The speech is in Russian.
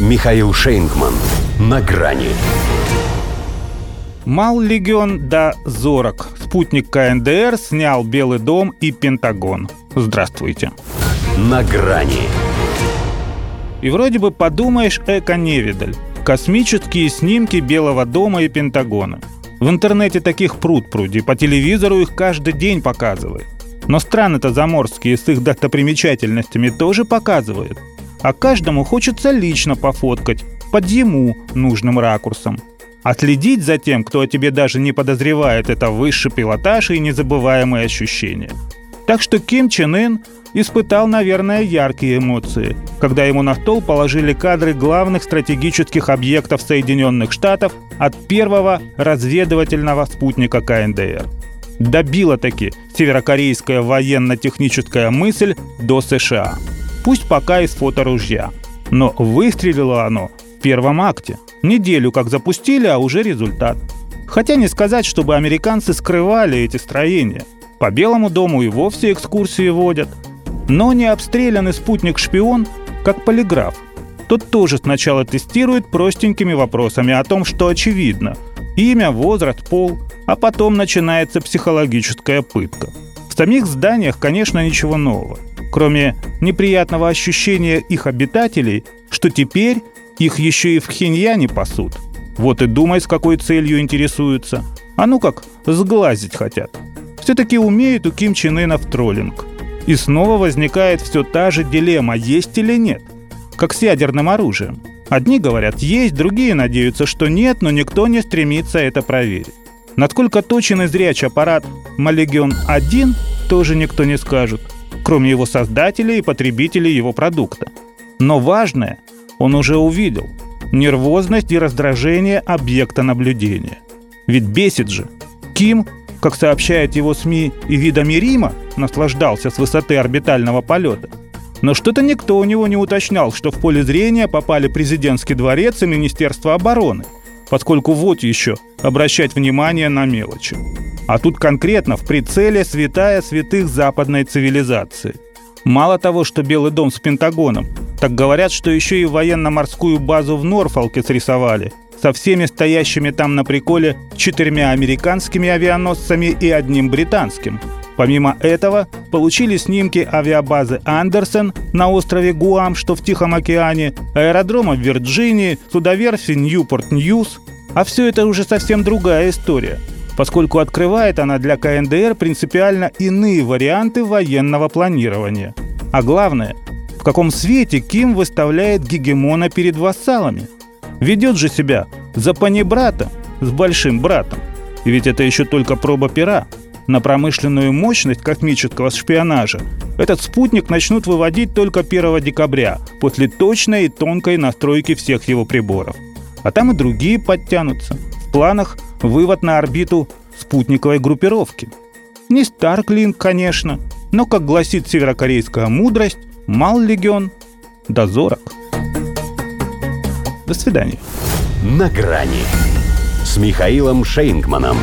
Михаил Шейнгман. На грани. Мал легион да зорок. Спутник КНДР снял Белый дом и Пентагон. Здравствуйте. На грани. И вроде бы подумаешь, эко-невидаль. Космические снимки Белого дома и Пентагона. В интернете таких пруд пруди, по телевизору их каждый день показывают. Но страны-то заморские с их достопримечательностями тоже показывают а каждому хочется лично пофоткать под ему нужным ракурсом. Отследить за тем, кто о тебе даже не подозревает, это высший пилотаж и незабываемые ощущения. Так что Ким Чен Ын испытал, наверное, яркие эмоции, когда ему на стол положили кадры главных стратегических объектов Соединенных Штатов от первого разведывательного спутника КНДР. Добила таки северокорейская военно-техническая мысль до США – Пусть пока из фоторужья. Но выстрелило оно в первом акте. Неделю как запустили, а уже результат. Хотя не сказать, чтобы американцы скрывали эти строения. По Белому дому и вовсе экскурсии водят. Но не обстрелянный спутник-шпион, как полиграф. Тот тоже сначала тестирует простенькими вопросами о том, что очевидно. Имя, возраст, пол, а потом начинается психологическая пытка. В самих зданиях, конечно, ничего нового кроме неприятного ощущения их обитателей, что теперь их еще и в Хиньяне пасут. Вот и думай, с какой целью интересуются. А ну как, сглазить хотят. Все-таки умеют у Ким Чен Ына в троллинг. И снова возникает все та же дилемма, есть или нет. Как с ядерным оружием. Одни говорят есть, другие надеются, что нет, но никто не стремится это проверить. Насколько точен и зряч аппарат Малегион-1, тоже никто не скажет – кроме его создателей и потребителей его продукта. Но важное он уже увидел – нервозность и раздражение объекта наблюдения. Ведь бесит же. Ким, как сообщает его СМИ и видами Рима, наслаждался с высоты орбитального полета. Но что-то никто у него не уточнял, что в поле зрения попали президентский дворец и Министерство обороны, поскольку вот еще обращать внимание на мелочи. А тут конкретно в прицеле святая святых западной цивилизации. Мало того, что Белый дом с Пентагоном, так говорят, что еще и военно-морскую базу в Норфолке срисовали, со всеми стоящими там на приколе четырьмя американскими авианосцами и одним британским. Помимо этого, получили снимки авиабазы Андерсон на острове Гуам, что в Тихом океане, аэродрома в Вирджинии, судоверфи Ньюпорт Ньюс. А все это уже совсем другая история – поскольку открывает она для КНДР принципиально иные варианты военного планирования. А главное, в каком свете Ким выставляет гегемона перед вассалами. Ведет же себя за панибрата с большим братом. И ведь это еще только проба пера. На промышленную мощность космического шпионажа этот спутник начнут выводить только 1 декабря, после точной и тонкой настройки всех его приборов. А там и другие подтянутся. В планах – вывод на орбиту спутниковой группировки. Не Старклинг, конечно, но, как гласит северокорейская мудрость, мал легион дозорок. До свидания. На грани с Михаилом Шейнгманом.